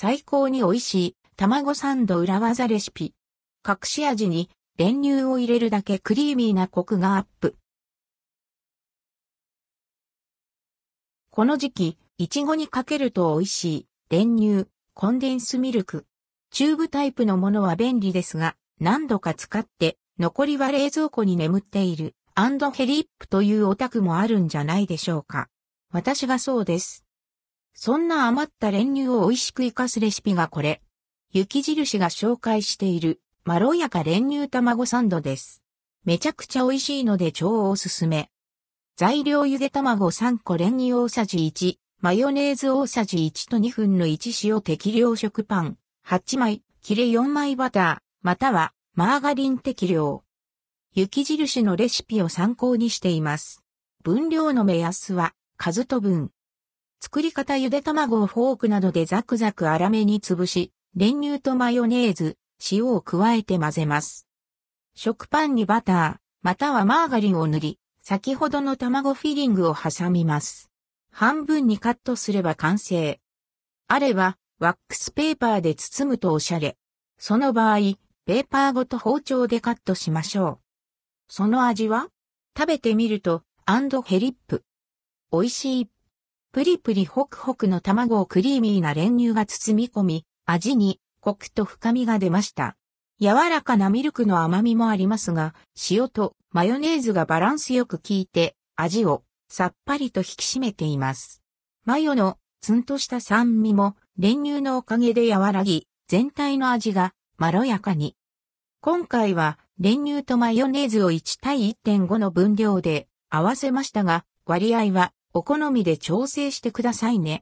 最高に美味しい卵サンド裏技レシピ。隠し味に練乳を入れるだけクリーミーなコクがアップ。この時期、いちごにかけると美味しい練乳、コンデンスミルク。チューブタイプのものは便利ですが、何度か使って残りは冷蔵庫に眠っている and hellip というオタクもあるんじゃないでしょうか。私がそうです。そんな余った練乳を美味しく活かすレシピがこれ。雪印が紹介している、まろやか練乳卵サンドです。めちゃくちゃ美味しいので超おすすめ。材料ゆで卵3個練乳大さじ1、マヨネーズ大さじ1と2分の1塩適量食パン、8枚、切れ4枚バター、またはマーガリン適量。雪印のレシピを参考にしています。分量の目安は、数と分。作り方ゆで卵をフォークなどでザクザク粗めに潰し、練乳とマヨネーズ、塩を加えて混ぜます。食パンにバター、またはマーガリンを塗り、先ほどの卵フィリングを挟みます。半分にカットすれば完成。あれば、ワックスペーパーで包むとおしゃれ。その場合、ペーパーごと包丁でカットしましょう。その味は？食べてみると、 and hellip。美味しい。プリプリホクホクの卵をクリーミーな練乳が包み込み、味にコクと深みが出ました。柔らかなミルクの甘みもありますが、塩とマヨネーズがバランスよく効いて、味をさっぱりと引き締めています。マヨのツンとした酸味も練乳のおかげで和らぎ、全体の味がまろやかに。今回は練乳とマヨネーズを1対1.5の分量で合わせましたが、割合はお好みで調整してくださいね。